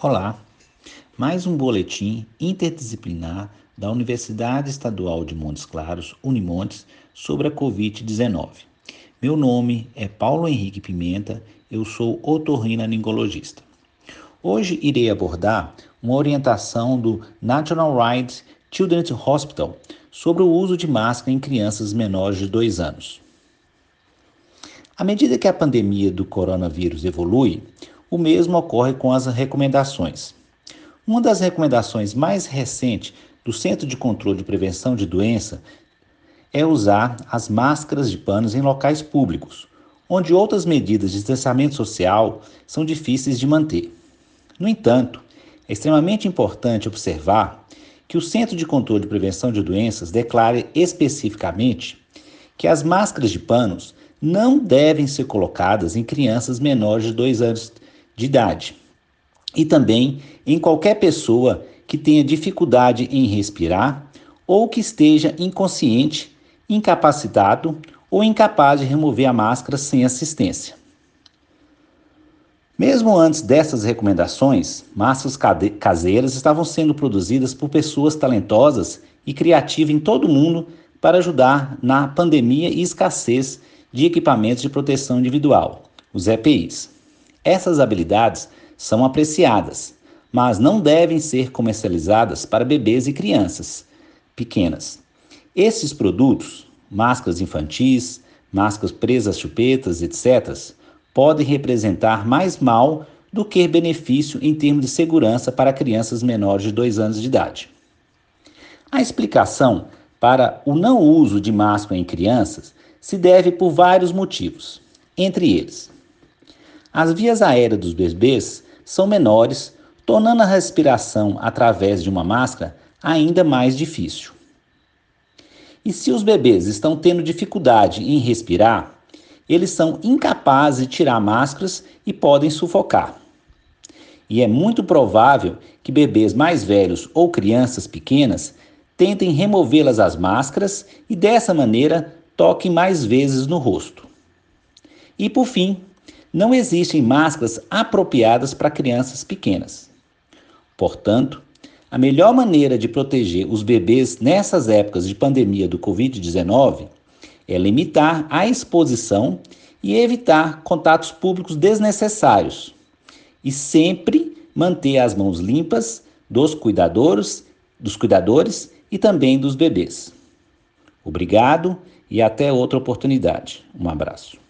Olá, mais um boletim interdisciplinar da Universidade Estadual de Montes Claros, Unimontes, sobre a Covid-19. Meu nome é Paulo Henrique Pimenta, eu sou otorrinolaringologista. Hoje irei abordar uma orientação do National Ride Children's Hospital sobre o uso de máscara em crianças menores de 2 anos. À medida que a pandemia do coronavírus evolui, o mesmo ocorre com as recomendações. Uma das recomendações mais recentes do Centro de Controle e Prevenção de Doença é usar as máscaras de panos em locais públicos, onde outras medidas de distanciamento social são difíceis de manter. No entanto, é extremamente importante observar que o Centro de Controle e Prevenção de Doenças declare especificamente que as máscaras de panos não devem ser colocadas em crianças menores de 2 anos de idade. E também em qualquer pessoa que tenha dificuldade em respirar ou que esteja inconsciente, incapacitado ou incapaz de remover a máscara sem assistência. Mesmo antes dessas recomendações, máscaras caseiras estavam sendo produzidas por pessoas talentosas e criativas em todo o mundo para ajudar na pandemia e escassez de equipamentos de proteção individual, os EPIs. Essas habilidades são apreciadas, mas não devem ser comercializadas para bebês e crianças pequenas. Esses produtos, máscaras infantis, máscaras presas chupetas, etc., podem representar mais mal do que benefício em termos de segurança para crianças menores de 2 anos de idade. A explicação para o não uso de máscara em crianças se deve por vários motivos, entre eles as vias aéreas dos bebês são menores, tornando a respiração através de uma máscara ainda mais difícil. E se os bebês estão tendo dificuldade em respirar, eles são incapazes de tirar máscaras e podem sufocar. E é muito provável que bebês mais velhos ou crianças pequenas tentem removê-las as máscaras e dessa maneira toquem mais vezes no rosto. E por fim, não existem máscaras apropriadas para crianças pequenas. Portanto, a melhor maneira de proteger os bebês nessas épocas de pandemia do Covid-19 é limitar a exposição e evitar contatos públicos desnecessários. E sempre manter as mãos limpas dos cuidadores, dos cuidadores e também dos bebês. Obrigado e até outra oportunidade. Um abraço.